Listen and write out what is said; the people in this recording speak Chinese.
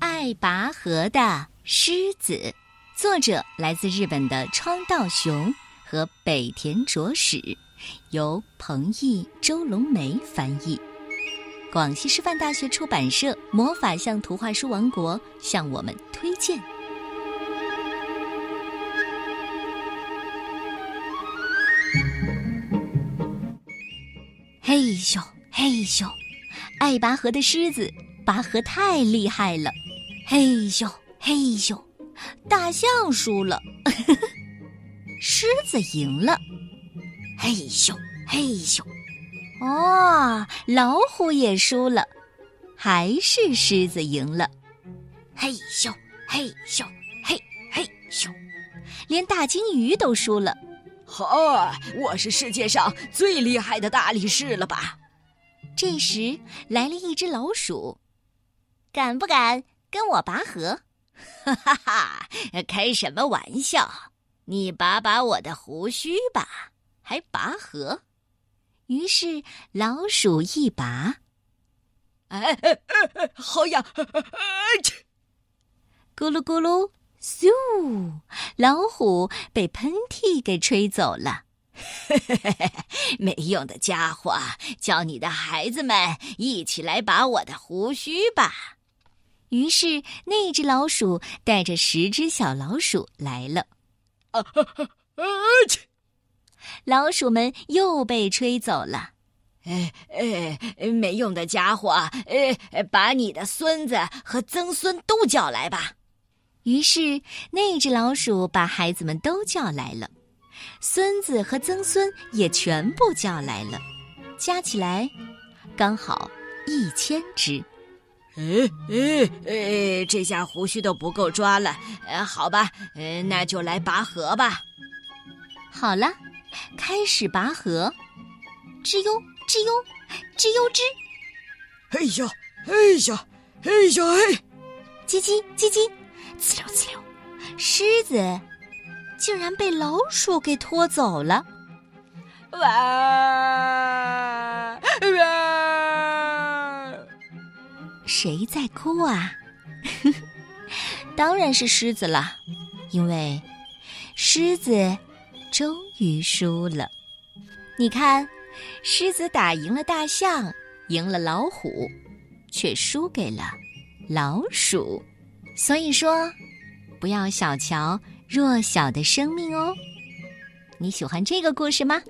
爱拔河的狮子，作者来自日本的川道雄和北田卓史，由彭毅、周龙梅翻译。广西师范大学出版社魔法象图画书王国向我们推荐。嘿咻嘿咻，爱拔河的狮子拔河太厉害了。嘿咻嘿咻，大象输了，狮子赢了。嘿咻嘿咻，哦，老虎也输了，还是狮子赢了。嘿咻嘿咻嘿嘿咻，连大金鱼都输了。哈，我是世界上最厉害的大力士了吧？这时来了一只老鼠，敢不敢？跟我拔河，哈哈哈！开什么玩笑？你拔拔我的胡须吧，还拔河？于是老鼠一拔，哎哎哎，好痒！咕噜咕噜，咻！老虎被喷嚏给吹走了。嘿嘿嘿嘿嘿没用的家伙，叫你的孩子们一起来拔我的胡须吧。于是，那只老鼠带着十只小老鼠来了。啊啊啊！老鼠们又被吹走了。哎哎，没用的家伙！哎，把你的孙子和曾孙都叫来吧。于是，那只老鼠把孩子们都叫来了，孙子和曾孙也全部叫来了，加起来刚好一千只。哎哎哎！这下胡须都不够抓了。呃，好吧，呃，那就来拔河吧。好了，开始拔河。吱呦吱呦吱呦吱！嘿呀嘿呀嘿呀嘿！叽叽叽叽，呲溜呲溜，狮子竟然被老鼠给拖走了。哇！谁在哭啊？当然是狮子了，因为狮子终于输了。你看，狮子打赢了大象，赢了老虎，却输给了老鼠。所以说，不要小瞧弱小的生命哦。你喜欢这个故事吗